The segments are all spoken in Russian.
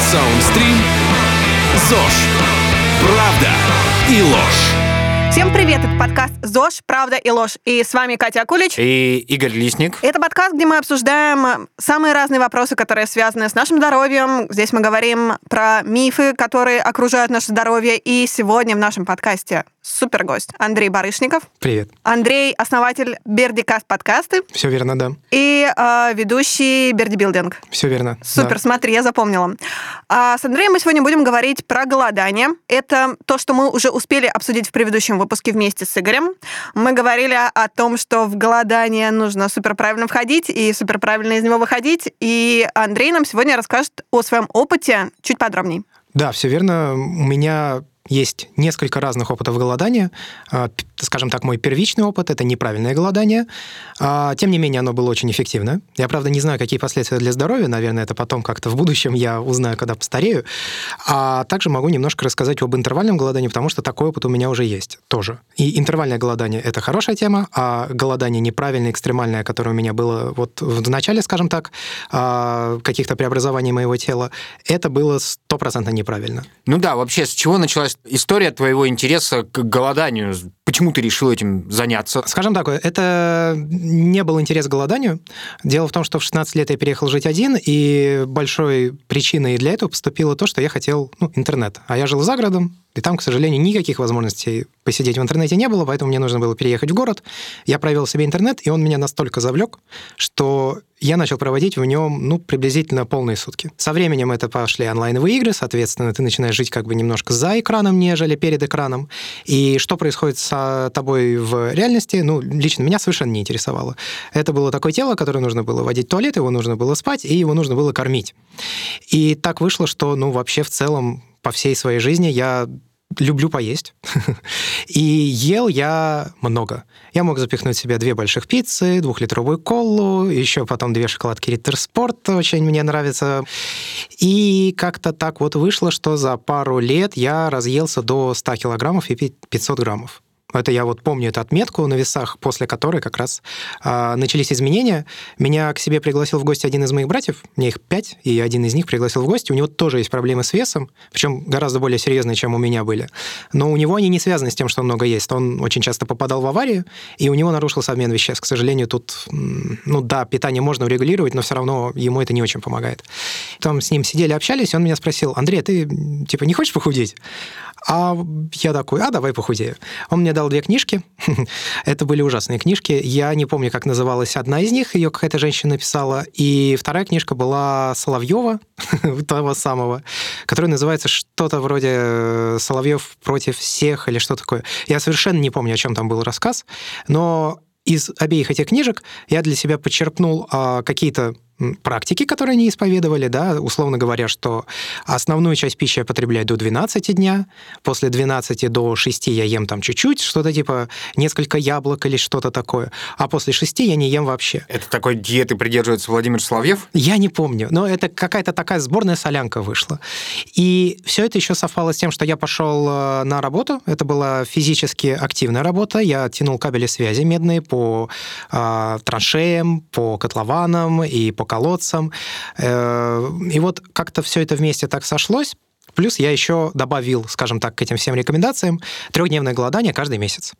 Саундстрим. ЗОЖ. Правда и ложь. Всем привет, это подкаст ЗОЖ, правда и ложь. И с вами Катя Акулич. И Игорь Лисник. Это подкаст, где мы обсуждаем самые разные вопросы, которые связаны с нашим здоровьем. Здесь мы говорим про мифы, которые окружают наше здоровье. И сегодня в нашем подкасте супер гость Андрей Барышников. Привет. Андрей – основатель Бердикаст подкасты. Все верно, да. И э, ведущий Бердибилдинг. Все верно. Супер, да. смотри, я запомнила. А с Андреем мы сегодня будем говорить про голодание. Это то, что мы уже успели обсудить в предыдущем выпуске вместе с Игорем. Мы говорили о том, что в голодание нужно супер правильно входить и супер правильно из него выходить. И Андрей нам сегодня расскажет о своем опыте чуть подробнее. Да, все верно. У меня есть несколько разных опытов голодания. Скажем так, мой первичный опыт — это неправильное голодание. А, тем не менее, оно было очень эффективно. Я, правда, не знаю, какие последствия для здоровья. Наверное, это потом как-то в будущем я узнаю, когда постарею. А также могу немножко рассказать об интервальном голодании, потому что такой опыт у меня уже есть тоже. И интервальное голодание — это хорошая тема, а голодание неправильное, экстремальное, которое у меня было вот в начале, скажем так, а, каких-то преобразований моего тела, это было стопроцентно неправильно. Ну да, вообще, с чего началась история твоего интереса к голоданию? Почему ты решил этим заняться? Скажем так, это не был интерес к голоданию. Дело в том, что в 16 лет я переехал жить один, и большой причиной для этого поступило то, что я хотел ну, интернет. А я жил за городом, и там, к сожалению, никаких возможностей посидеть в интернете не было, поэтому мне нужно было переехать в город. Я провел себе интернет, и он меня настолько завлек, что я начал проводить в нем, ну, приблизительно полные сутки. Со временем это пошли онлайновые игры, соответственно, ты начинаешь жить как бы немножко за экраном, нежели перед экраном. И что происходит с тобой в реальности, ну, лично меня совершенно не интересовало. Это было такое тело, которое нужно было водить в туалет, его нужно было спать, и его нужно было кормить. И так вышло, что, ну, вообще в целом по всей своей жизни я люблю поесть. И ел я много. Я мог запихнуть в себя две больших пиццы, двухлитровую колу, еще потом две шоколадки Риттер Спорт, очень мне нравится. И как-то так вот вышло, что за пару лет я разъелся до 100 килограммов и 500 граммов. Это я вот помню эту отметку на весах, после которой как раз э, начались изменения. Меня к себе пригласил в гости один из моих братьев, мне их пять, и один из них пригласил в гости. У него тоже есть проблемы с весом, причем гораздо более серьезные, чем у меня были. Но у него они не связаны с тем, что он много ест. Он очень часто попадал в аварию, и у него нарушился обмен веществ. К сожалению, тут, ну да, питание можно урегулировать, но все равно ему это не очень помогает. Там с ним сидели, общались, и он меня спросил, Андрей, а ты типа не хочешь похудеть? А я такой, а давай похудею. Он мне дал две книжки. Это были ужасные книжки. Я не помню, как называлась одна из них, ее какая-то женщина написала. И вторая книжка была Соловьева, того самого, которая называется что-то вроде э, «Соловьев против всех» или что такое. Я совершенно не помню, о чем там был рассказ, но из обеих этих книжек я для себя подчеркнул а, какие-то практики, которые они исповедовали, да, условно говоря, что основную часть пищи я потребляю до 12 дня, после 12 до 6 я ем там чуть-чуть, что-то типа несколько яблок или что-то такое, а после 6 я не ем вообще. Это такой диеты придерживается Владимир Соловьев? Я не помню, но это какая-то такая сборная солянка вышла. И все это еще совпало с тем, что я пошел э, на работу, это была физически активная работа, я тянул кабели связи медные по э, траншеям, по котлованам и по колодцам. Э, и вот как-то все это вместе так сошлось. Плюс я еще добавил, скажем так, к этим всем рекомендациям трехдневное голодание каждый месяц.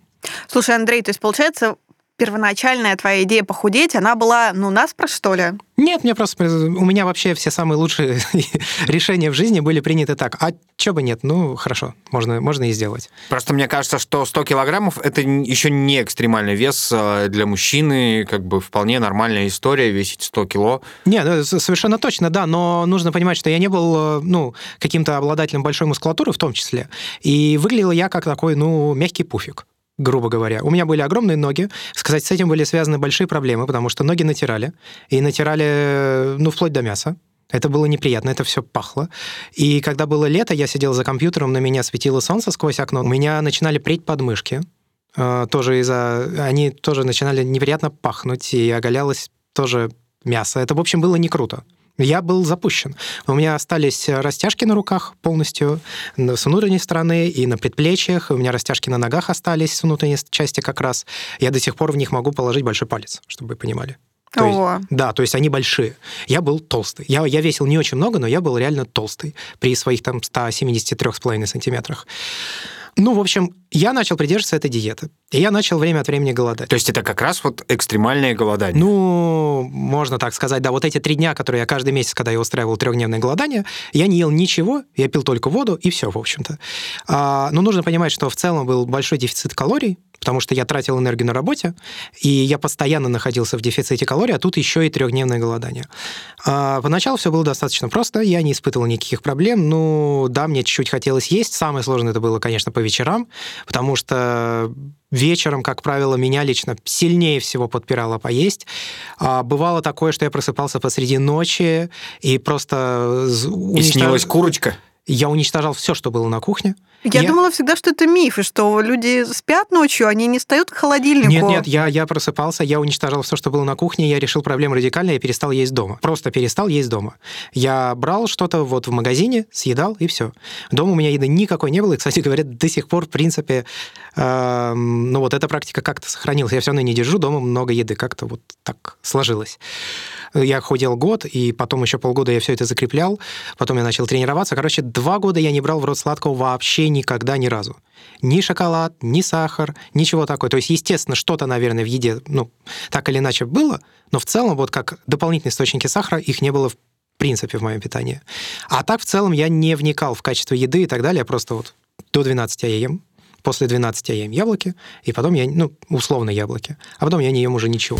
Слушай, Андрей, то есть получается, первоначальная твоя идея похудеть, она была, ну, наспро, что ли? Нет, мне просто... У меня вообще все самые лучшие решения в жизни были приняты так. А чё бы нет? Ну, хорошо, можно, можно и сделать. Просто мне кажется, что 100 килограммов – это еще не экстремальный вес а, для мужчины, как бы вполне нормальная история, весить 100 кило. Не, ну, совершенно точно, да, но нужно понимать, что я не был, ну, каким-то обладателем большой мускулатуры в том числе, и выглядел я как такой, ну, мягкий пуфик грубо говоря. У меня были огромные ноги. Сказать, с этим были связаны большие проблемы, потому что ноги натирали. И натирали, ну, вплоть до мяса. Это было неприятно, это все пахло. И когда было лето, я сидел за компьютером, на меня светило солнце сквозь окно. У меня начинали преть подмышки. Э, тоже из-за... Они тоже начинали неприятно пахнуть, и оголялось тоже мясо. Это, в общем, было не круто я был запущен. У меня остались растяжки на руках полностью, с внутренней стороны и на предплечьях. У меня растяжки на ногах остались с внутренней части как раз. Я до сих пор в них могу положить большой палец, чтобы вы понимали. То есть- Ого. да, то есть они большие. Я был толстый. Я, я весил не очень много, но я был реально толстый при своих там 173,5 сантиметрах. Ну, в общем, я начал придерживаться этой диеты. И я начал время от времени голодать. То есть это как раз вот экстремальное голодание. Ну, можно так сказать, да, вот эти три дня, которые я каждый месяц, когда я устраивал трехдневное голодание, я не ел ничего, я пил только воду, и все, в общем-то. А, но нужно понимать, что в целом был большой дефицит калорий, потому что я тратил энергию на работе, и я постоянно находился в дефиците калорий, а тут еще и трехдневное голодание. А, поначалу все было достаточно просто, я не испытывал никаких проблем. Ну, да, мне чуть-чуть хотелось есть. Самое сложное это было, конечно, по вечерам, потому что вечером, как правило, меня лично сильнее всего подпирало поесть. А, бывало такое, что я просыпался посреди ночи и просто з- И уничтож- снилась курочка. Я уничтожал все, что было на кухне. Я, думала всегда, что это миф, и что люди спят ночью, они не встают к холодильнику. Нет, нет, я, я просыпался, я уничтожал все, что было на кухне, я решил проблему радикально, я перестал есть дома. Просто перестал есть дома. Я брал что-то вот в магазине, съедал, и все. Дома у меня еды никакой не было, и, кстати говоря, до сих пор, в принципе, ну вот эта практика как-то сохранилась. Я все равно не держу дома много еды, как-то вот так сложилось. Я худел год, и потом еще полгода я все это закреплял. Потом я начал тренироваться. Короче, два года я не брал в рот сладкого вообще никогда ни разу. Ни шоколад, ни сахар, ничего такого. То есть, естественно, что-то, наверное, в еде, ну, так или иначе было, но в целом вот как дополнительные источники сахара, их не было в принципе в моем питании. А так в целом я не вникал в качество еды и так далее. Я просто вот до 12 я ем, после 12 я ем яблоки, и потом я, ну, условно яблоки, а потом я не ем уже ничего.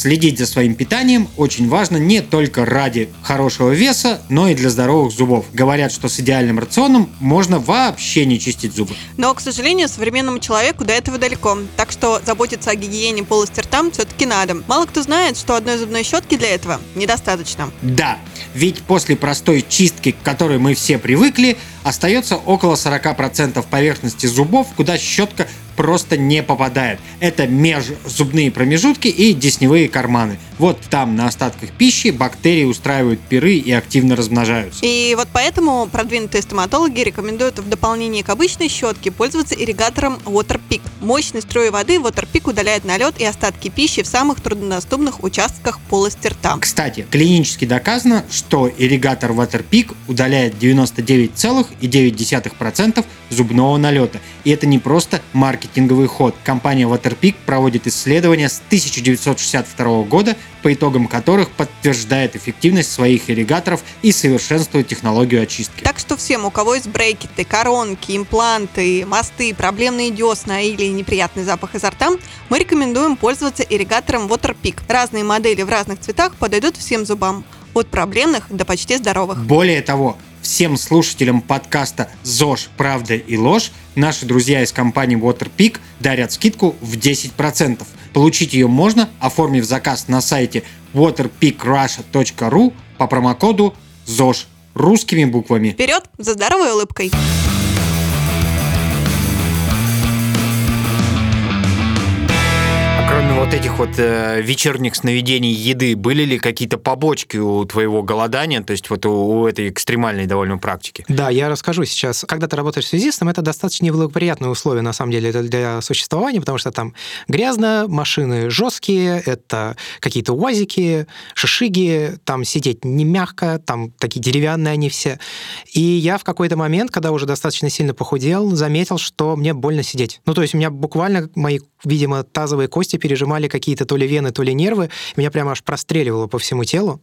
Следить за своим питанием очень важно не только ради хорошего веса, но и для здоровых зубов. Говорят, что с идеальным рационом можно вообще не чистить зубы. Но, к сожалению, современному человеку до этого далеко. Так что заботиться о гигиене полости рта все-таки надо. Мало кто знает, что одной зубной щетки для этого недостаточно. Да, ведь после простой чистки, к которой мы все привыкли, остается около 40% поверхности зубов, куда щетка просто не попадает. Это межзубные промежутки и десневые карманы. Вот там на остатках пищи бактерии устраивают пиры и активно размножаются. И вот поэтому продвинутые стоматологи рекомендуют в дополнение к обычной щетке пользоваться ирригатором Waterpik. Мощный строй воды Waterpik удаляет налет и остатки пищи в самых труднодоступных участках полости рта. Кстати, клинически доказано, что ирригатор Waterpik удаляет 99,9% зубного налета. И это не просто маркетинговый ход. Компания Waterpik проводит исследования с 1962 года, по итогам которых подтверждает эффективность своих ирригаторов и совершенствует технологию очистки. Так что всем, у кого есть брекеты, коронки, импланты, мосты, проблемные десна или неприятный запах изо рта, мы рекомендуем пользоваться ирригатором Waterpik. Разные модели в разных цветах подойдут всем зубам. От проблемных до почти здоровых. Более того, всем слушателям подкаста «ЗОЖ. Правда и ложь» наши друзья из компании Waterpik дарят скидку в 10%. Получить ее можно, оформив заказ на сайте waterpikrussia.ru по промокоду ЗОЖ русскими буквами. Вперед за здоровой улыбкой! Вот этих вот э, вечерних сновидений еды, были ли какие-то побочки у твоего голодания, то есть вот у, у этой экстремальной довольно практики? Да, я расскажу сейчас. Когда ты работаешь связистом, это достаточно неблагоприятные условия, на самом деле, для существования, потому что там грязно, машины жесткие, это какие-то уазики, шишиги, там сидеть не мягко, там такие деревянные они все. И я в какой-то момент, когда уже достаточно сильно похудел, заметил, что мне больно сидеть. Ну, то есть у меня буквально мои, видимо, тазовые кости пережимали какие-то то ли вены, то ли нервы, меня прямо аж простреливало по всему телу.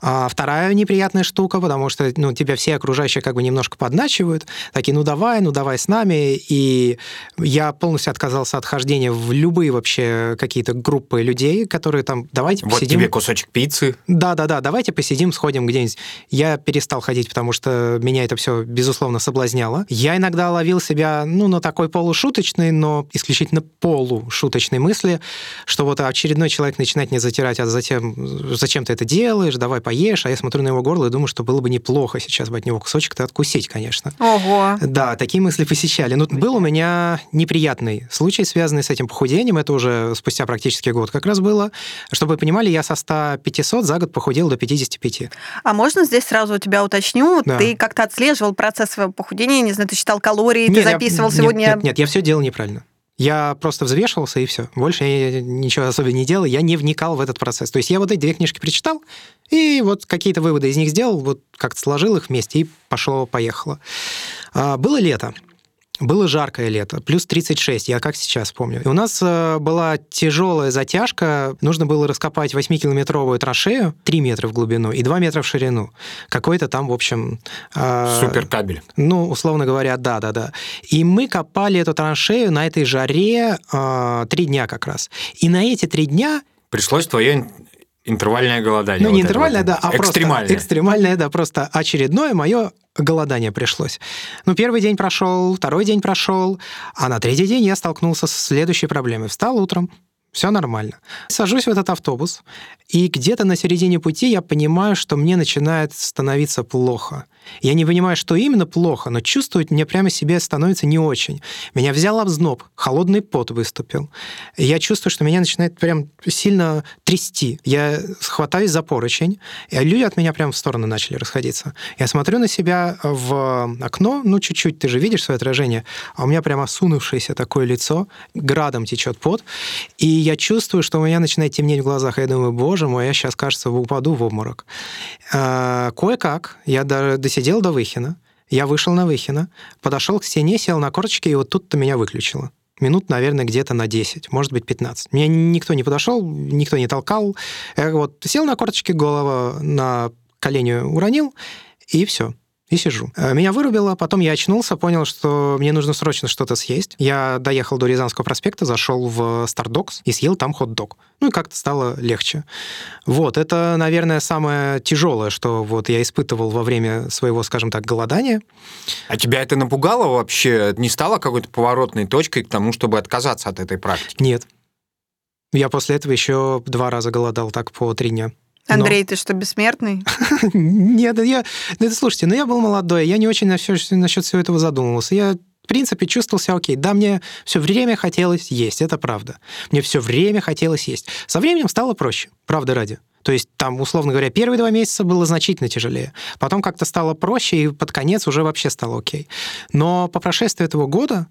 А вторая неприятная штука, потому что ну, тебя все окружающие как бы немножко подначивают, такие, ну давай, ну давай с нами. И я полностью отказался от хождения в любые вообще какие-то группы людей, которые там, давайте Вот посидим. тебе кусочек пиццы. Да-да-да, давайте посидим, сходим где-нибудь. Я перестал ходить, потому что меня это все, безусловно, соблазняло. Я иногда ловил себя, ну, на такой полушуточной, но исключительно полушуточной мысли, что вот очередной человек начинает мне затирать, а затем зачем ты это делаешь, давай поешь, а я смотрю на его горло и думаю, что было бы неплохо сейчас бы от него кусочек-то откусить, конечно. Ого! Да, такие мысли посещали. Ну, был у меня неприятный случай, связанный с этим похудением. Это уже спустя практически год как раз было. Чтобы вы понимали, я со 100-500 за год похудел до 55. А можно здесь сразу у тебя уточню? Да. Ты как-то отслеживал процесс своего похудения, не знаю, ты считал калории, ты Нет, я- записывал нет, сегодня... Нет, нет, я все делал неправильно. Я просто взвешивался, и все. Больше я ничего особо не делал, я не вникал в этот процесс. То есть я вот эти две книжки прочитал, и вот какие-то выводы из них сделал, вот как-то сложил их вместе, и пошло-поехало. А, было лето. Было жаркое лето, плюс 36, я как сейчас помню. И у нас э, была тяжелая затяжка, нужно было раскопать 8-километровую траншею, 3 метра в глубину и 2 метра в ширину. Какой-то там, в общем... Э, Суперкабель. Ну, условно говоря, да-да-да. И мы копали эту траншею на этой жаре э, 3 дня как раз. И на эти 3 дня Пришлось твое интервальное голодание. Ну, вот не интервальное, вот. да, а экстремальное. просто экстремальное, да, просто очередное мое голодание пришлось. Ну, первый день прошел, второй день прошел, а на третий день я столкнулся с следующей проблемой. Встал утром, все нормально. Сажусь в этот автобус, и где-то на середине пути я понимаю, что мне начинает становиться плохо. Я не понимаю, что именно плохо, но чувствовать мне прямо себе становится не очень. Меня взял обзноб, холодный пот выступил. Я чувствую, что меня начинает прям сильно трясти. Я хватаюсь за поручень, и люди от меня прям в сторону начали расходиться. Я смотрю на себя в окно, ну, чуть-чуть, ты же видишь свое отражение, а у меня прям осунувшееся такое лицо, градом течет пот, и я чувствую, что у меня начинает темнеть в глазах, я думаю, боже мой, я сейчас, кажется, упаду в обморок. А, Кое-как я даже досидел до Выхина, я вышел на Выхина, подошел к стене, сел на корточки, и вот тут-то меня выключило. Минут, наверное, где-то на 10, может быть, 15. Меня никто не подошел, никто не толкал. Я вот сел на корточки, голова на колени уронил, и все и сижу. Э, Меня вырубило, потом я очнулся, понял, что мне нужно срочно что-то съесть. Я доехал до Рязанского проспекта, зашел в Стардокс и съел там хот-дог. Ну и как-то стало легче. Вот, это, наверное, самое тяжелое, что вот я испытывал во время своего, скажем так, голодания. А тебя это напугало вообще? Не стало какой-то поворотной точкой к тому, чтобы отказаться от этой практики? Нет. Я после этого еще два раза голодал так по три дня. Но- Андрей, ты что, бессмертный? Нет, я... ну, это, слушайте, ну я был молодой, я не очень насчет всего этого задумывался. Я в принципе, чувствовал себя окей. Да, мне все время хотелось есть, это правда. Мне все время хотелось есть. Со временем стало проще, правда ради. То есть там, условно говоря, первые два месяца было значительно тяжелее. Потом как-то стало проще, и под конец уже вообще стало окей. Но по прошествии этого года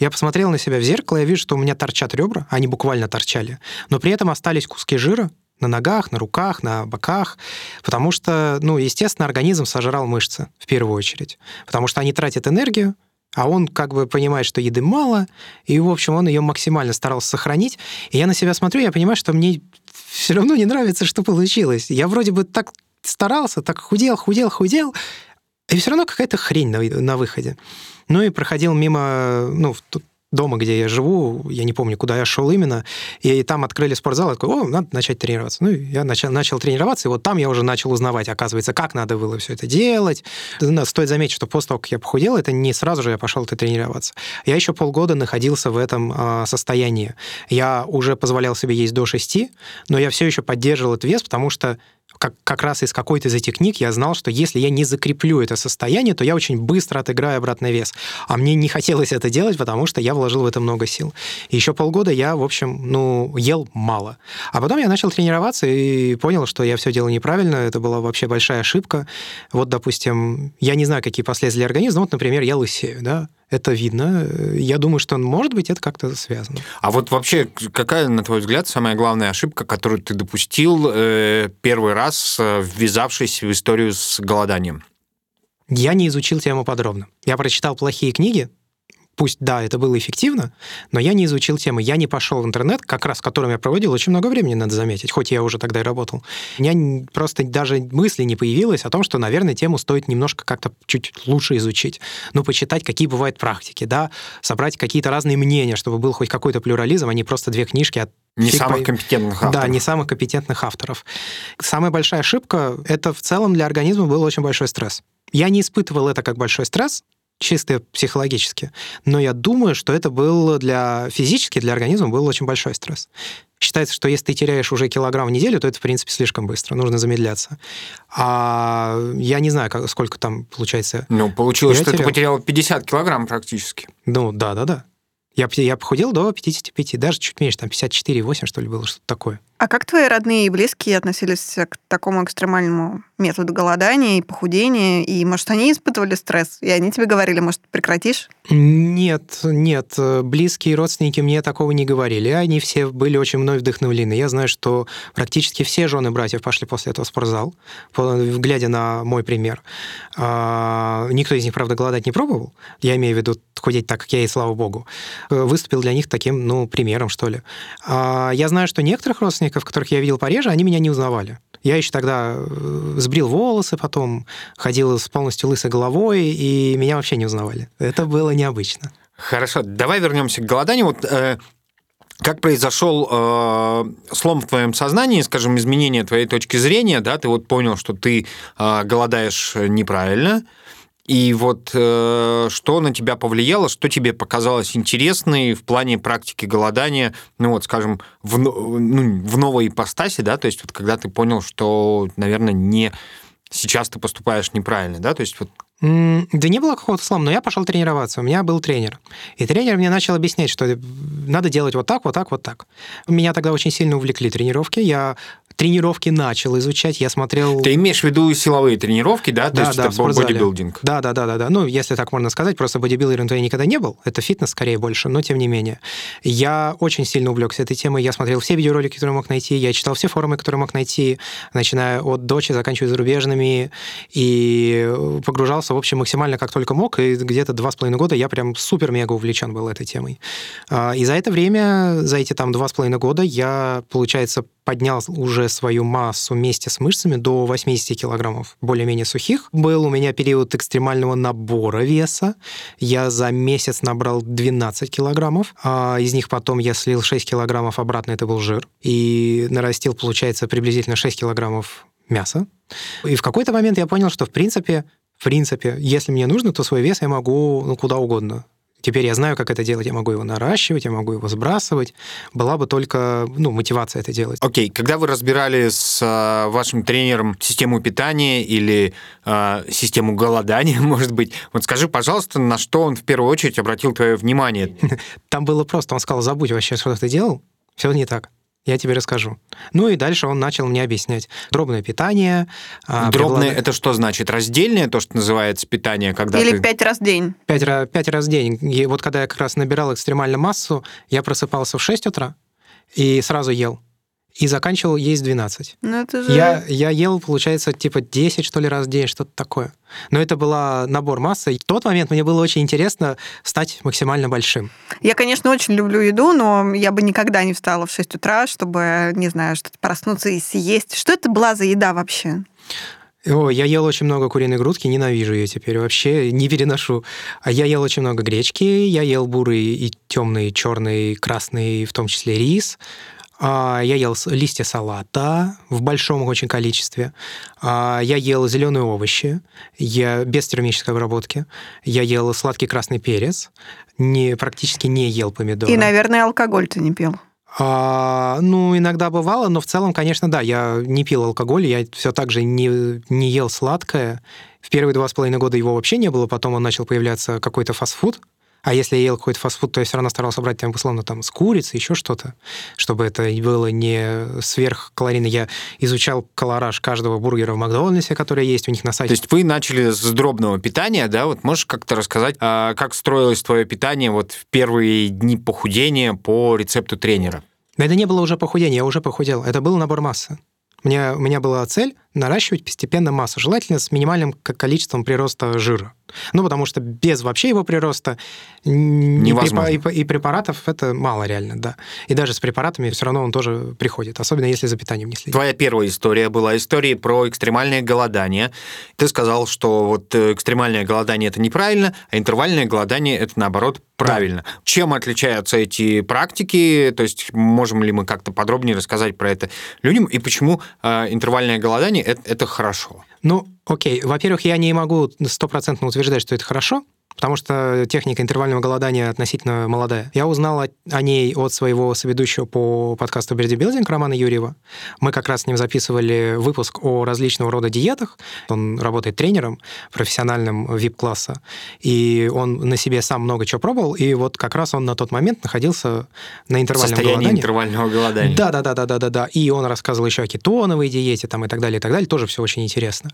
я посмотрел на себя в зеркало, я вижу, что у меня торчат ребра, они буквально торчали, но при этом остались куски жира на ногах, на руках, на боках, потому что, ну, естественно, организм сожрал мышцы в первую очередь, потому что они тратят энергию, а он как бы понимает, что еды мало, и, в общем, он ее максимально старался сохранить. И я на себя смотрю, я понимаю, что мне все равно не нравится, что получилось. Я вроде бы так старался, так худел, худел, худел, и все равно какая-то хрень на, на выходе. Ну и проходил мимо, ну, в дома, где я живу, я не помню, куда я шел именно, и там открыли спортзал, я такой, о, надо начать тренироваться. Ну, я начал, начал тренироваться, и вот там я уже начал узнавать, оказывается, как надо было все это делать. Стоит заметить, что после того, как я похудел, это не сразу же я пошел это тренироваться. Я еще полгода находился в этом а, состоянии. Я уже позволял себе есть до 6, но я все еще поддерживал этот вес, потому что как, как раз из какой-то из этих книг я знал, что если я не закреплю это состояние, то я очень быстро отыграю обратный вес. А мне не хотелось это делать, потому что я вложил в это много сил. И еще полгода я, в общем, ну, ел мало. А потом я начал тренироваться и понял, что я все делал неправильно, это была вообще большая ошибка. Вот, допустим, я не знаю, какие последствия для организма, вот, например, я лысею, да, это видно. Я думаю, что, может быть, это как-то связано. А вот вообще, какая, на твой взгляд, самая главная ошибка, которую ты допустил э, первый раз, э, ввязавшись в историю с голоданием? Я не изучил тему подробно. Я прочитал плохие книги, пусть, да, это было эффективно, но я не изучил тему. Я не пошел в интернет, как раз в котором я проводил очень много времени, надо заметить, хоть я уже тогда и работал. У меня просто даже мысли не появилось о том, что, наверное, тему стоит немножко как-то чуть лучше изучить. Ну, почитать, какие бывают практики, да, собрать какие-то разные мнения, чтобы был хоть какой-то плюрализм, а не просто две книжки от Не фиг самых по- компетентных авторов. да, не самых компетентных авторов. Самая большая ошибка — это в целом для организма был очень большой стресс. Я не испытывал это как большой стресс, чисто психологически, но я думаю, что это был для физически, для организма был очень большой стресс. Считается, что если ты теряешь уже килограмм в неделю, то это, в принципе, слишком быстро, нужно замедляться. А я не знаю, как, сколько там получается. Ну, получилось, Я что ты терял. потерял 50 килограмм практически. Ну, да-да-да. Я, я похудел до 55, даже чуть меньше, там 54,8, что ли, было, что-то такое. А как твои родные и близкие относились к такому экстремальному методу голодания и похудения? И, может, они испытывали стресс? И они тебе говорили, может, прекратишь? Нет, нет. Близкие родственники мне такого не говорили. Они все были очень мной вдохновлены. Я знаю, что практически все жены братьев пошли после этого в спортзал, глядя на мой пример. А, никто из них, правда, голодать не пробовал. Я имею в виду худеть так, как я, и слава богу. Выступил для них таким, ну, примером, что ли. А, я знаю, что некоторых родственников родственников, которых я видел пореже, они меня не узнавали. Я еще тогда э, сбрил волосы, потом ходил с полностью лысой головой, и меня вообще не узнавали. Это было необычно. Хорошо, давай вернемся к голоданию. Вот э, как произошел э, слом в твоем сознании, скажем, изменение твоей точки зрения, да, ты вот понял, что ты э, голодаешь неправильно, и вот э, что на тебя повлияло, что тебе показалось интересной в плане практики голодания, ну вот, скажем, в, ну, в новой ипостаси, да, то есть вот когда ты понял, что, наверное, не сейчас ты поступаешь неправильно, да, то есть вот да не было какого-то слома, но я пошел тренироваться. У меня был тренер. И тренер мне начал объяснять, что надо делать вот так, вот так, вот так. Меня тогда очень сильно увлекли тренировки. Я тренировки начал изучать, я смотрел... Ты имеешь в виду силовые тренировки, да? То да, есть да, это бодибилдинг? Да, да, да, да, да. Ну, если так можно сказать, просто бодибилдером я никогда не был. Это фитнес скорее больше, но тем не менее. Я очень сильно увлекся этой темой. Я смотрел все видеоролики, которые мог найти, я читал все форумы, которые мог найти, начиная от дочи, заканчивая зарубежными, и погружался, в общем, максимально как только мог, и где-то два с половиной года я прям супер-мега увлечен был этой темой. А, и за это время, за эти там два с половиной года я, получается, поднял уже свою массу вместе с мышцами до 80 килограммов, более-менее сухих. Был у меня период экстремального набора веса. Я за месяц набрал 12 килограммов. А из них потом я слил 6 килограммов обратно, это был жир. И нарастил, получается, приблизительно 6 килограммов мяса. И в какой-то момент я понял, что в принципе, в принципе, если мне нужно, то свой вес я могу ну, куда угодно Теперь я знаю, как это делать. Я могу его наращивать, я могу его сбрасывать. Была бы только ну, мотивация это делать. Окей, okay. когда вы разбирали с э, вашим тренером систему питания или э, систему голодания, может быть, вот скажи, пожалуйста, на что он в первую очередь обратил твое внимание? Там было просто. Он сказал, забудь вообще, что ты делал. Все не так. Я тебе расскажу. Ну и дальше он начал мне объяснять. Дробное питание. А, Дробное предлаг... это что значит? Раздельное, то, что называется питание, когда Или ты... пять раз в день. Пять, пять раз в день. И вот когда я как раз набирал экстремальную массу, я просыпался в 6 утра и сразу ел и заканчивал есть 12. Ну, это же... я, я ел, получается, типа 10, что ли, раз в день, что-то такое. Но это был набор массы. В тот момент мне было очень интересно стать максимально большим. Я, конечно, очень люблю еду, но я бы никогда не встала в 6 утра, чтобы, не знаю, что-то проснуться и съесть. Что это была за еда вообще? О, я ел очень много куриной грудки, ненавижу ее теперь вообще, не переношу. А я ел очень много гречки, я ел бурый и темный, черный, красный, в том числе рис, я ел листья салата в большом очень количестве. А, я ел зеленые овощи, я без термической обработки. Я ел сладкий красный перец, не, практически не ел помидоры. И, наверное, алкоголь ты не пил. А, ну, иногда бывало, но в целом, конечно, да, я не пил алкоголь, я все так же не, не ел сладкое. В первые два с половиной года его вообще не было, потом он начал появляться какой-то фастфуд, а если я ел какой-то фастфуд, то я все равно старался брать там, условно, там, с курицы, еще что-то, чтобы это было не сверхкалорийно. Я изучал колораж каждого бургера в Макдональдсе, который есть у них на сайте. То есть вы начали с дробного питания, да? Вот можешь как-то рассказать, а как строилось твое питание вот в первые дни похудения по рецепту тренера? Это не было уже похудение, я уже похудел. Это был набор массы. Мне, у меня была цель наращивать постепенно массу, желательно с минимальным количеством прироста жира. Ну, потому что без вообще его прироста Невозможно. И, и, и препаратов это мало реально, да. И даже с препаратами все равно он тоже приходит, особенно если за питанием не следить. Твоя первая история была история про экстремальное голодание. Ты сказал, что вот э, экстремальное голодание это неправильно, а интервальное голодание это наоборот правильно. Да. Чем отличаются эти практики? То есть можем ли мы как-то подробнее рассказать про это людям и почему э, интервальное голодание это, это хорошо? Ну, окей. Во-первых, я не могу стопроцентно утверждать, что это хорошо, потому что техника интервального голодания относительно молодая. Я узнал о, о ней от своего соведущего по подкасту «Бердибилдинг» Романа Юрьева. Мы как раз с ним записывали выпуск о различного рода диетах. Он работает тренером профессиональным VIP-класса, и он на себе сам много чего пробовал, и вот как раз он на тот момент находился на интервальном Состояние голодании. интервального голодания. Да, да, да, да, да, да, да. И он рассказывал еще о кетоновой диете там и так далее, и так далее. Тоже все очень интересно.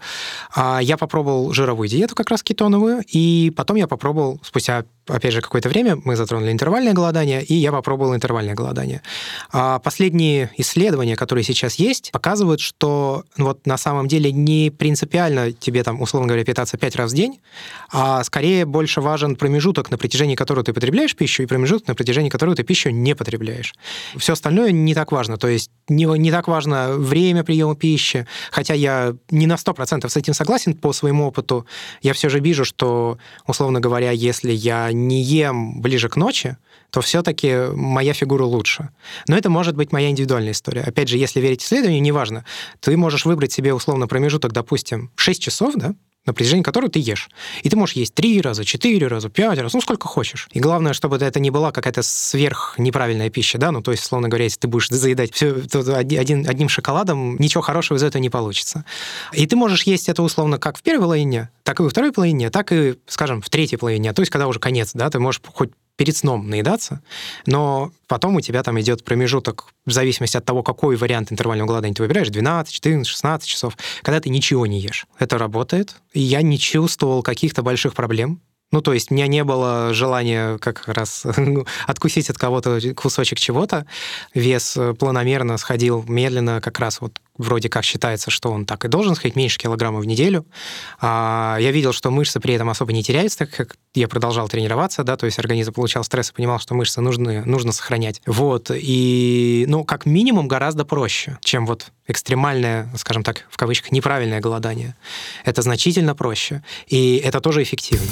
А я попробовал жировую диету, как раз кетоновую, и потом я попробовал спустя опять же, какое-то время мы затронули интервальное голодание, и я попробовал интервальное голодание. А последние исследования, которые сейчас есть, показывают, что вот на самом деле не принципиально тебе там, условно говоря, питаться пять раз в день, а скорее больше важен промежуток, на протяжении которого ты потребляешь пищу, и промежуток, на протяжении которого ты пищу не потребляешь. Все остальное не так важно. То есть не, не так важно время приема пищи, хотя я не на 100% с этим согласен по своему опыту. Я все же вижу, что, условно говоря, если я не ем ближе к ночи, то все-таки моя фигура лучше. Но это может быть моя индивидуальная история. Опять же, если верить исследованию, неважно. Ты можешь выбрать себе условно промежуток, допустим, 6 часов, да, на протяжении которого ты ешь. И ты можешь есть три раза, четыре раза, пять раз, ну, сколько хочешь. И главное, чтобы это не была какая-то сверх неправильная пища, да, ну, то есть, словно говоря, если ты будешь заедать все один, одним шоколадом, ничего хорошего из этого не получится. И ты можешь есть это условно как в первой половине, так и во второй половине, так и, скажем, в третьей половине, то есть, когда уже конец, да, ты можешь хоть перед сном наедаться, но потом у тебя там идет промежуток в зависимости от того, какой вариант интервального голодания ты выбираешь, 12, 14, 16 часов, когда ты ничего не ешь. Это работает, и я не чувствовал каких-то больших проблем. Ну, то есть у меня не было желания как раз откусить от кого-то кусочек чего-то. Вес э, планомерно сходил медленно, как раз вот вроде как считается, что он так и должен сходить меньше килограмма в неделю. А, я видел, что мышцы при этом особо не теряются, так как я продолжал тренироваться, да, то есть организм получал стресс и понимал, что мышцы нужны, нужно сохранять. Вот, и, ну, как минимум гораздо проще, чем вот экстремальное, скажем так, в кавычках, неправильное голодание. Это значительно проще, и это тоже эффективно.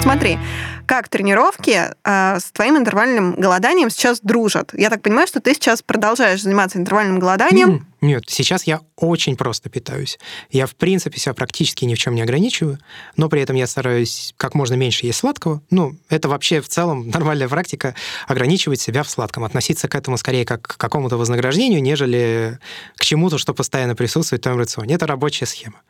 Вот смотри, как тренировки э, с твоим интервальным голоданием сейчас дружат. Я так понимаю, что ты сейчас продолжаешь заниматься интервальным голоданием. Нет, сейчас я очень просто питаюсь. Я, в принципе, себя практически ни в чем не ограничиваю, но при этом я стараюсь как можно меньше есть сладкого. Ну, это вообще в целом нормальная практика ограничивать себя в сладком, относиться к этому скорее как к какому-то вознаграждению, нежели к чему-то, что постоянно присутствует в твоем рационе. Это рабочая схема.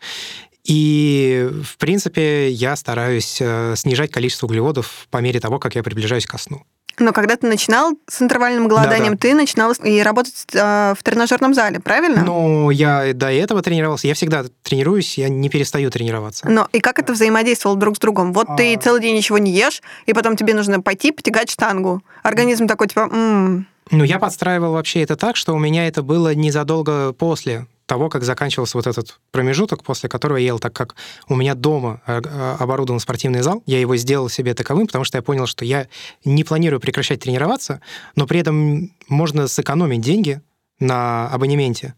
И, в принципе, я стараюсь э, снижать количество углеводов по мере того, как я приближаюсь ко сну. Но когда ты начинал с интервальным голоданием, Да-да. ты начинал и работать э, в тренажерном зале, правильно? Ну, я до этого тренировался. Я всегда тренируюсь, я не перестаю тренироваться. Но и как это взаимодействовало друг с другом? Вот ты А. целый день ничего не ешь, и потом тебе нужно пойти потягать штангу. Организм такой, типа, «М, Ну, я подстраивал вообще это так, что у меня это было незадолго после того, как заканчивался вот этот промежуток, после которого я ел, так как у меня дома э, э, оборудован спортивный зал, я его сделал себе таковым, потому что я понял, что я не планирую прекращать тренироваться, но при этом можно сэкономить деньги на абонементе.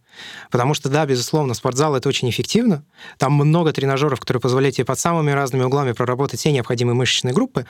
Потому что, да, безусловно, спортзал — это очень эффективно. Там много тренажеров, которые позволяют тебе под самыми разными углами проработать все необходимые мышечные группы.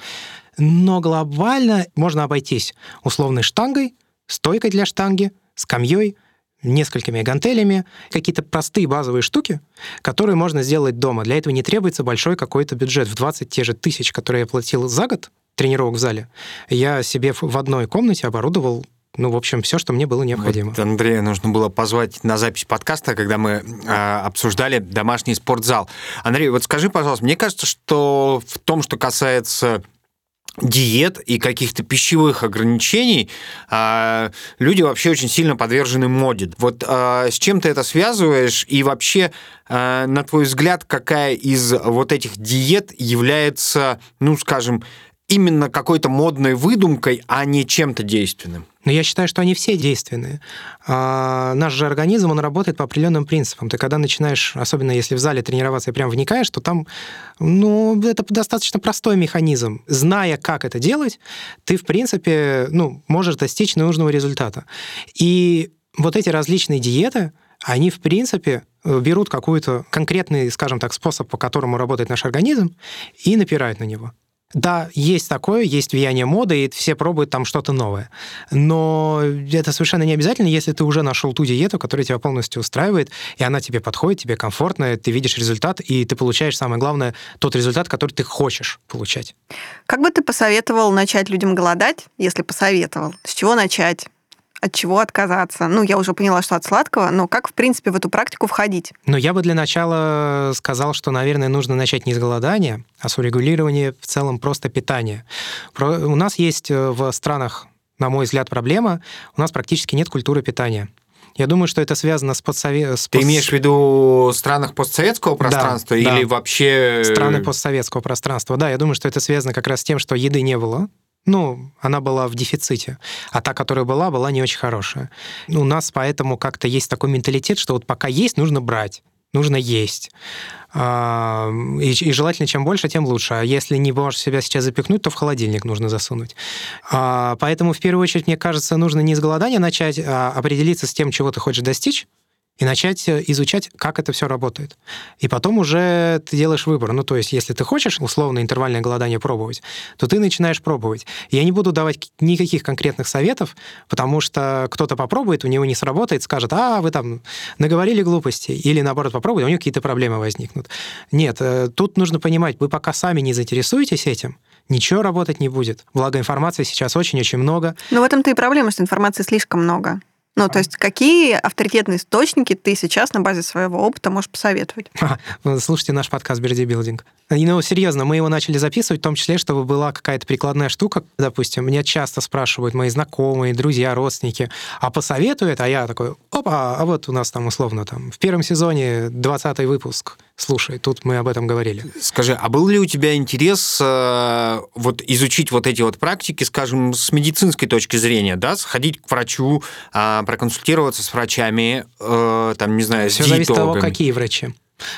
Но глобально можно обойтись условной штангой, стойкой для штанги, скамьей, несколькими гантелями, какие-то простые базовые штуки, которые можно сделать дома. Для этого не требуется большой какой-то бюджет. В 20 те же тысяч, которые я платил за год тренировок в зале, я себе в одной комнате оборудовал ну, в общем, все, что мне было необходимо. Вот Андрея нужно было позвать на запись подкаста, когда мы э, обсуждали домашний спортзал. Андрей, вот скажи, пожалуйста, мне кажется, что в том, что касается диет и каких-то пищевых ограничений, э, люди вообще очень сильно подвержены моде. Вот э, с чем ты это связываешь? И вообще, э, на твой взгляд, какая из вот этих диет является, ну, скажем, именно какой-то модной выдумкой, а не чем-то действенным? Но я считаю, что они все действенные. А, наш же организм, он работает по определенным принципам. Ты когда начинаешь, особенно если в зале тренироваться и прям вникаешь, то там, ну, это достаточно простой механизм. Зная, как это делать, ты, в принципе, ну, можешь достичь нужного результата. И вот эти различные диеты, они, в принципе, берут какой-то конкретный, скажем так, способ, по которому работает наш организм, и напирают на него. Да, есть такое, есть влияние моды, и все пробуют там что-то новое. Но это совершенно не обязательно, если ты уже нашел ту диету, которая тебя полностью устраивает, и она тебе подходит, тебе комфортно, ты видишь результат, и ты получаешь, самое главное, тот результат, который ты хочешь получать. Как бы ты посоветовал начать людям голодать, если посоветовал? С чего начать? От чего отказаться? Ну, я уже поняла, что от сладкого, но как, в принципе, в эту практику входить? Ну, я бы для начала сказал, что, наверное, нужно начать не с голодания, а с урегулирования в целом просто питания. У нас есть э, в странах, на мой взгляд, проблема. У нас практически нет культуры питания. Я думаю, что это связано с подсоветом. Ты имеешь в виду странах постсоветского пространства да, или да. вообще... Страны постсоветского пространства, да. Я думаю, что это связано как раз с тем, что еды не было, ну, она была в дефиците. А та, которая была, была не очень хорошая. У нас поэтому как-то есть такой менталитет, что вот пока есть, нужно брать нужно есть. А, и, и желательно, чем больше, тем лучше. А если не можешь себя сейчас запихнуть, то в холодильник нужно засунуть. А, поэтому, в первую очередь, мне кажется, нужно не с голодания начать, а определиться с тем, чего ты хочешь достичь, и начать э, изучать, как это все работает. И потом уже ты делаешь выбор. Ну, то есть, если ты хочешь условно интервальное голодание пробовать, то ты начинаешь пробовать. Я не буду давать никаких конкретных советов, потому что кто-то попробует, у него не сработает, скажет, а, вы там наговорили глупости, или наоборот попробуйте, у него какие-то проблемы возникнут. Нет, э, тут нужно понимать, вы пока сами не заинтересуетесь этим, ничего работать не будет. Благо информации сейчас очень-очень много. Но в этом-то и проблема, что информации слишком много. Ну, то есть какие авторитетные источники ты сейчас на базе своего опыта можешь посоветовать? Слушайте наш подкаст «Берди Билдинг». И, ну, серьезно, мы его начали записывать, в том числе, чтобы была какая-то прикладная штука. Допустим, меня часто спрашивают мои знакомые, друзья, родственники, а посоветуют? А я такой, опа, а вот у нас там условно там в первом сезоне 20 выпуск. Слушай, тут мы об этом говорили. Скажи, а был ли у тебя интерес э, вот изучить вот эти вот практики, скажем, с медицинской точки зрения, да, сходить к врачу, э, проконсультироваться с врачами, э, там, не знаю, Все с зависит от того, диетологами? какие врачи.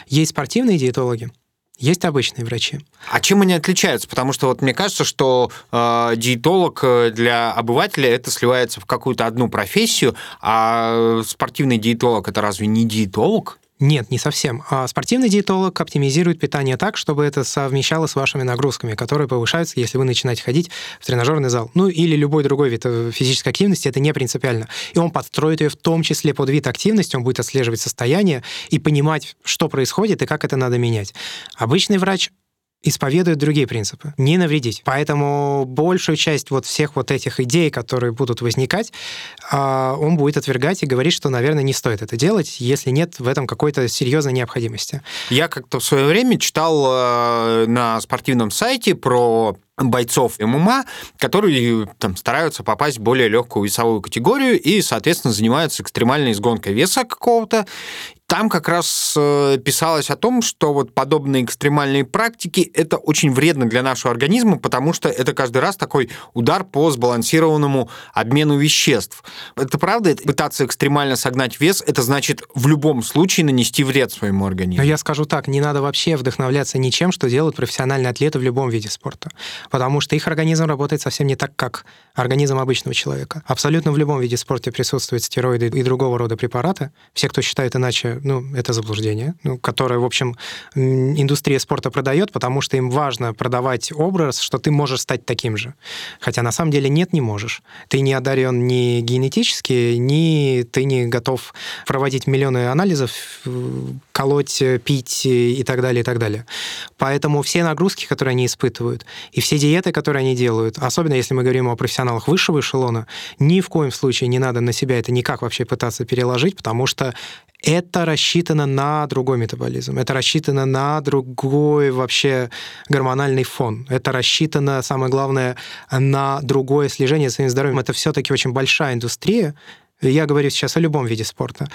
Есть спортивные диетологи, есть обычные врачи. А чем они отличаются? Потому что вот мне кажется, что э, диетолог э, для обывателя это сливается в какую-то одну профессию, а спортивный диетолог это разве не диетолог? Нет, не совсем. А спортивный диетолог оптимизирует питание так, чтобы это совмещало с вашими нагрузками, которые повышаются, если вы начинаете ходить в тренажерный зал. Ну или любой другой вид э, физической активности, это не принципиально. И он подстроит ее в том числе под вид активности, он будет отслеживать состояние и понимать, что происходит и как это надо менять. Обычный врач исповедуют другие принципы. Не навредить. Поэтому большую часть вот всех вот этих идей, которые будут возникать, а, он будет отвергать и говорить, что, наверное, не стоит это делать, если нет в этом какой-то серьезной необходимости. Я как-то в свое время читал э, на спортивном сайте про бойцов ММА, которые там стараются попасть в более легкую весовую категорию и, соответственно, занимаются экстремальной изгонкой веса какого-то. Там как раз э, писалось о том, что вот подобные экстремальные практики это очень вредно для нашего организма, потому что это каждый раз такой удар по сбалансированному обмену веществ. Это правда? Пытаться экстремально согнать вес, это значит в любом случае нанести вред своему организму. Но я скажу так, не надо вообще вдохновляться ничем, что делают профессиональные атлеты в любом виде спорта, потому что их организм работает совсем не так, как организм обычного человека. Абсолютно в любом виде спорта присутствуют стероиды и другого рода препараты. Все, кто считает иначе, ну, это заблуждение, ну, которое, в общем, индустрия спорта продает, потому что им важно продавать образ, что ты можешь стать таким же. Хотя на самом деле нет, не можешь. Ты не одарен ни генетически, ни ты не готов проводить миллионы анализов, колоть, пить и так далее, и так далее. Поэтому все нагрузки, которые они испытывают, и все диеты, которые они делают, особенно если мы говорим о профессионалах высшего эшелона, ни в коем случае не надо на себя это никак вообще пытаться переложить, потому что это рассчитано на другой метаболизм, это рассчитано на другой вообще гормональный фон, это рассчитано, самое главное, на другое слежение своим здоровьем. Это все-таки очень большая индустрия, я говорю сейчас о любом виде спорта.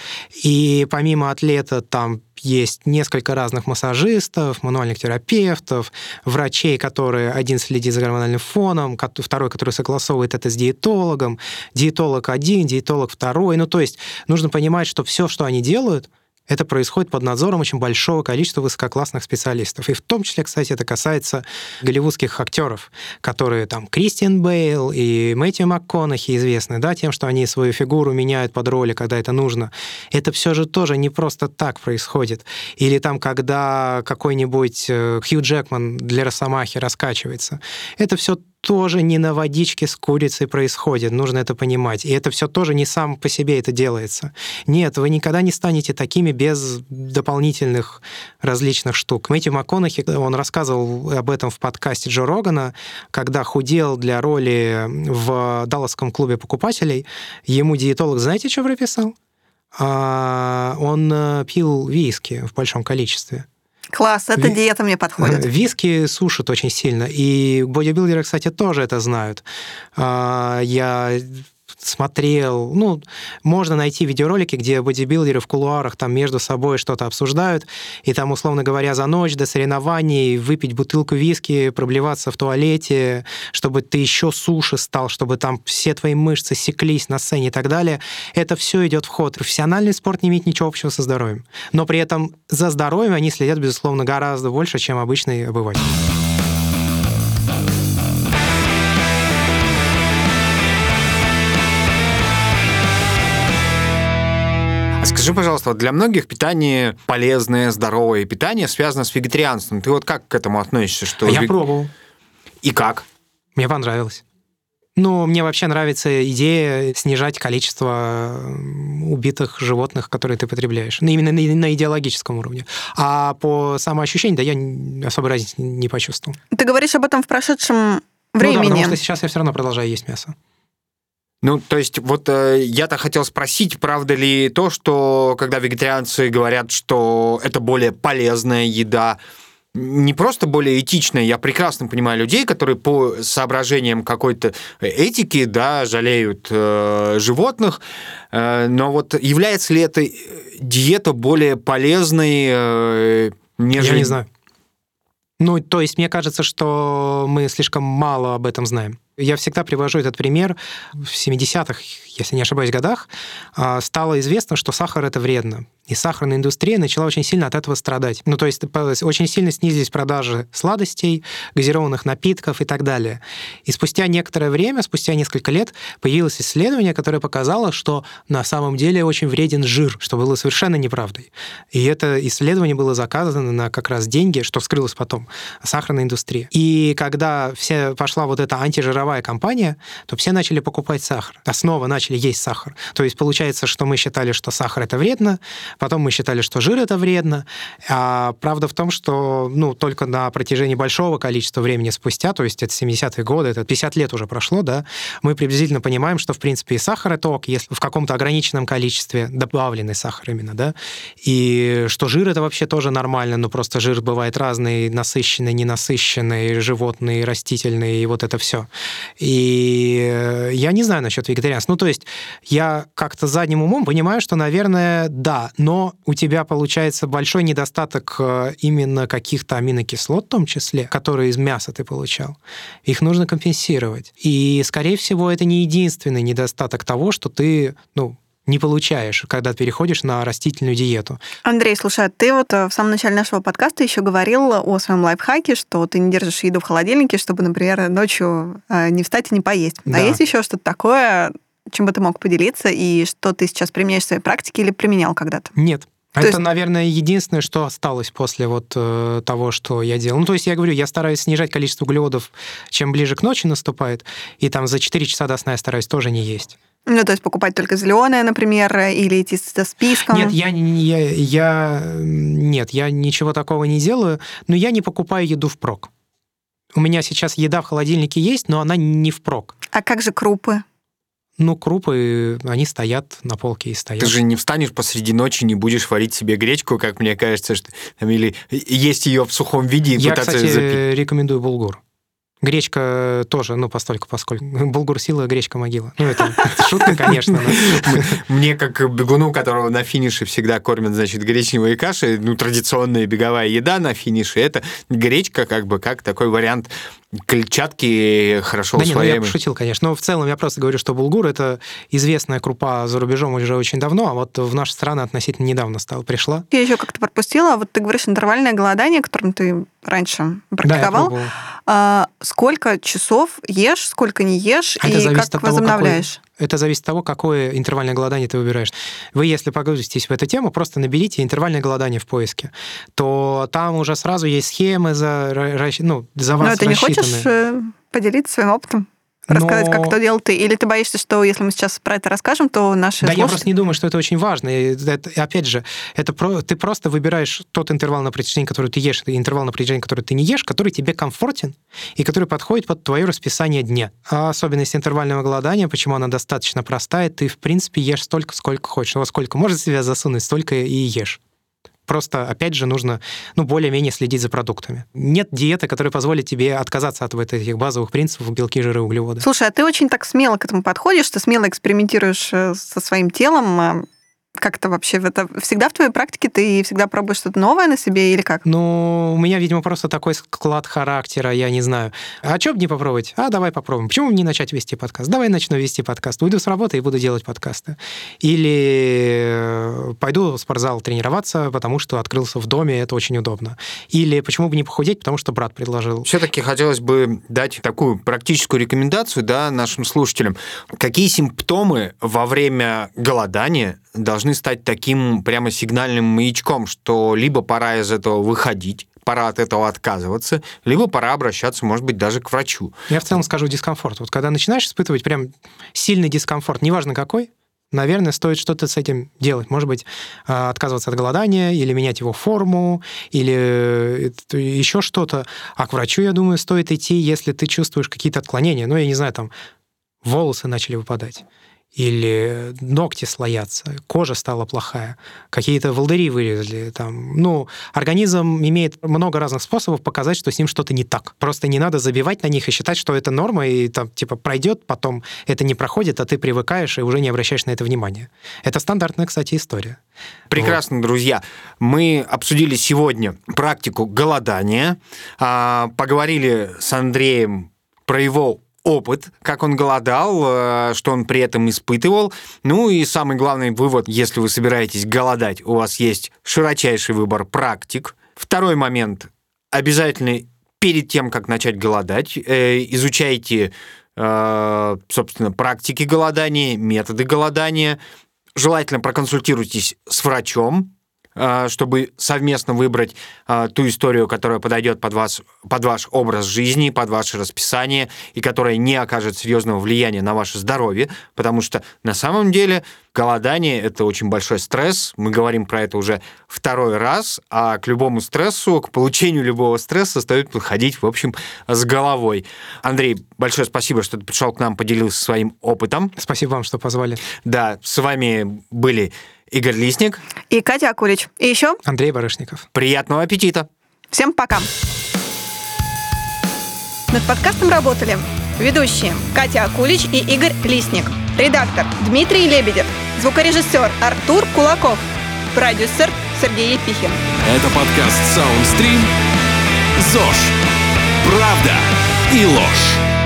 И помимо атлета там есть несколько разных массажистов, мануальных терапевтов, врачей, которые один следит за гормональным фоном, второй, который согласовывает это с диетологом, диетолог один, диетолог второй. Ну, то есть нужно понимать, что все, что они делают, Это происходит под надзором очень большого количества высококлассных специалистов. И в том числе, кстати, это касается голливудских актеров, которые там Кристиан Бейл и Мэтью МакКонахи известны, да, тем, что они свою фигуру меняют под роли, когда это нужно. Это все же тоже не просто так происходит. Или там, когда какой-нибудь э, Хью Джекман для Росомахи раскачивается. Это все тоже не на водичке с курицей происходит, нужно это понимать. И это все тоже не сам по себе это делается. Нет, вы никогда не станете такими без дополнительных различных штук. Мэтью МакКонахи, он рассказывал об этом в подкасте Джо Рогана, когда худел для роли в Далласском клубе покупателей, ему диетолог, знаете, что прописал? А, он э, пил виски в большом количестве. Класс, эта диета мне подходит. Виски сушат очень сильно. И бодибилдеры, кстати, тоже это знают. А, я смотрел, ну, можно найти видеоролики, где бодибилдеры в кулуарах там между собой что-то обсуждают, и там, условно говоря, за ночь до соревнований выпить бутылку виски, проблеваться в туалете, чтобы ты еще суше стал, чтобы там все твои мышцы секлись на сцене и так далее. Это все идет в ход. Профессиональный спорт не имеет ничего общего со здоровьем. Но при этом за здоровьем они следят, безусловно, гораздо больше, чем обычный обыватель. Скажи, пожалуйста, для многих питание полезное, здоровое питание связано с вегетарианством. Ты вот как к этому относишься? Что а я вег... пробовал. И как? Мне понравилось. Ну, мне вообще нравится идея снижать количество убитых животных, которые ты потребляешь. Ну, именно на идеологическом уровне. А по самоощущению, да, я особой разницы не почувствовал. Ты говоришь об этом в прошедшем времени. Ну, да, потому что сейчас я все равно продолжаю есть мясо. Ну, то есть, вот э, я-то хотел спросить, правда ли то, что когда вегетарианцы говорят, что это более полезная еда, не просто более этичная, я прекрасно понимаю людей, которые по соображениям какой-то этики, да, жалеют э, животных, э, но вот является ли эта диета более полезной, э, нежели... Я не знаю. Ну, то есть мне кажется, что мы слишком мало об этом знаем. Я всегда привожу этот пример. В 70-х, если не ошибаюсь, годах а, стало известно, что сахар это вредно. И сахарная индустрия начала очень сильно от этого страдать. Ну, то есть очень сильно снизились продажи сладостей, газированных напитков и так далее. И спустя некоторое время, спустя несколько лет, появилось исследование, которое показало, что на самом деле очень вреден жир, что было совершенно неправдой. И это исследование было заказано на как раз деньги, что вскрылось потом, сахарной индустрии. И когда все пошла вот эта антижировая кампания, то все начали покупать сахар. Основа начали есть сахар. То есть получается, что мы считали, что сахар это вредно, Потом мы считали, что жир это вредно. А правда в том, что ну, только на протяжении большого количества времени спустя, то есть это 70-е годы, это 50 лет уже прошло, да, мы приблизительно понимаем, что в принципе и сахар это ок, если в каком-то ограниченном количестве добавленный сахар именно, да, и что жир это вообще тоже нормально, но просто жир бывает разный, насыщенный, ненасыщенный, животный, растительный, и вот это все. И э, я не знаю насчет вегетарианства. Ну, то есть я как-то задним умом понимаю, что, наверное, да, но у тебя получается большой недостаток э, именно каких-то аминокислот, в том числе, которые из мяса ты получал. Их нужно компенсировать. И, скорее всего, это не единственный недостаток того, что ты, ну, не получаешь, когда переходишь на растительную диету. Андрей, слушай, а ты вот э, в самом начале нашего подкаста еще говорил о своем лайфхаке, что ты не держишь еду в холодильнике, чтобы, например, ночью э, не встать и не поесть. А да. А есть еще что-то такое, чем бы ты мог поделиться, и что ты сейчас применяешь в своей практике или применял когда-то? Нет. То это, есть... наверное, единственное, что осталось после вот э, того, что я делал. Ну, то есть я говорю, я стараюсь снижать количество углеводов, чем ближе к ночи наступает, и там за 4 часа до сна я стараюсь тоже не есть. Ну, то есть покупать только зеленое, например, или идти со списком? Нет, я, я, я, нет, я ничего такого не делаю, но я не покупаю еду впрок. У меня сейчас еда в холодильнике есть, но она не впрок. А как же крупы? Ну, крупы, они стоят на полке и стоят. Ты же не встанешь посреди ночи, не будешь варить себе гречку, как мне кажется, что или есть ее в сухом виде и Я, пытаться кстати, запить. рекомендую булгур. Гречка тоже, ну, постольку, поскольку. Булгур сила, гречка могила. Ну, это шутка, конечно. Мне, как бегуну, которого на финише всегда кормят, значит, гречневые каши, ну, традиционная беговая еда на финише, это гречка, как бы, как такой вариант Клетчатки хорошо да нет, ну я пошутил, конечно. Но в целом я просто говорю, что булгур – это известная крупа за рубежом уже очень давно, а вот в наши страны относительно недавно стала, пришла. Я еще как-то пропустила, вот ты говоришь интервальное голодание, которым ты раньше Да, я практиковал. А, сколько часов ешь, сколько не ешь, А и как от того, возобновляешь? Это зависит от того, какое интервальное голодание ты выбираешь. Вы, если погрузитесь в эту тему, просто наберите интервальное голодание в поиске, то там уже сразу есть схемы за, ну, за вас Но ты не хочешь э, поделиться своим опытом? Рассказать, Но- как это делал ты? Или ты боишься, что если мы сейчас про это расскажем, то наши Да, я слушатели- просто не думаю, что это очень важно. И это- опять же, это про- ты просто выбираешь тот интервал на протяжении, который ты ешь, и интервал на протяжении, который ты не ешь, который тебе комфортен и который подходит под твое расписание дня. А особенность интервального голодания, почему она достаточно простая, ты, в принципе, ешь столько, сколько хочешь. Во сколько можешь себя засунуть, столько и ешь. Просто, опять же, нужно ну, более-менее следить за продуктами. Нет диеты, которая позволит тебе отказаться от вот этих базовых принципов белки, жиры, углеводы. Слушай, а ты очень так смело к этому подходишь, ты смело экспериментируешь э, со своим телом. Как это вообще? Это всегда в твоей практике ты всегда пробуешь что-то новое на себе или как? Ну, у меня, видимо, просто такой склад характера, я не знаю. А что бы не попробовать? А, давай попробуем. Почему бы не начать вести подкаст? Давай начну вести подкаст. Уйду с работы и буду делать подкасты. Или э, пойду в спортзал тренироваться, потому что открылся в доме, это очень удобно. Или почему бы не похудеть, потому что брат предложил. Все-таки хотелось бы дать такую практическую рекомендацию да, нашим слушателям. Какие симптомы во время голодания должны стать таким прямо сигнальным маячком, что либо пора из этого выходить, пора от этого отказываться, либо пора обращаться, может быть, даже к врачу. Я в целом скажу дискомфорт. Вот когда начинаешь испытывать прям сильный дискомфорт, неважно какой, наверное, стоит что-то с этим делать. Может быть, а, отказываться от голодания, или менять его форму, или э, еще что-то. А к врачу, я думаю, стоит идти, если ты чувствуешь какие-то отклонения. Ну, я не знаю, там волосы начали выпадать, или ногти слоятся, кожа стала плохая, какие-то волдыри вылезли. Там. Ну, организм имеет много разных способов показать, что с ним что-то не так. Просто не надо забивать на них и считать, что это норма, и там, типа, пройдет, потом это не проходит, а ты привыкаешь и уже не обращаешь на это внимания. Это стандартная, кстати, история. Прекрасно, друзья. Мы обсудили сегодня практику голодания, а, поговорили с Андреем про его опыт, как он голодал, э, что он при этом испытывал. Ну и самый главный вывод, если вы собираетесь голодать, у вас есть широчайший выбор практик. Второй момент. Обязательно перед тем, как начать голодать, э, изучайте, э, собственно, практики голодания, методы голодания, желательно проконсультируйтесь с врачом, чтобы совместно выбрать а, ту историю, которая подойдет под, вас, под ваш образ жизни, под ваше расписание и которая не окажет серьезного влияния на ваше здоровье, потому что на самом деле голодание – это очень большой стресс. Мы говорим про это уже второй раз, а к любому стрессу, к получению любого стресса стоит подходить, в общем, с головой. Андрей, большое спасибо, что ты пришел к нам, поделился своим опытом. Спасибо вам, что позвали. Да, с вами были Игорь Лисник. И Катя Акулич. И еще Андрей Барышников. Приятного аппетита! всем пока. Над подкастом работали ведущие Катя Акулич и Игорь Лисник, редактор Дмитрий Лебедев, звукорежиссер Артур Кулаков, продюсер Сергей Епихин. Это подкаст Soundstream. ЗОЖ. Правда и ложь.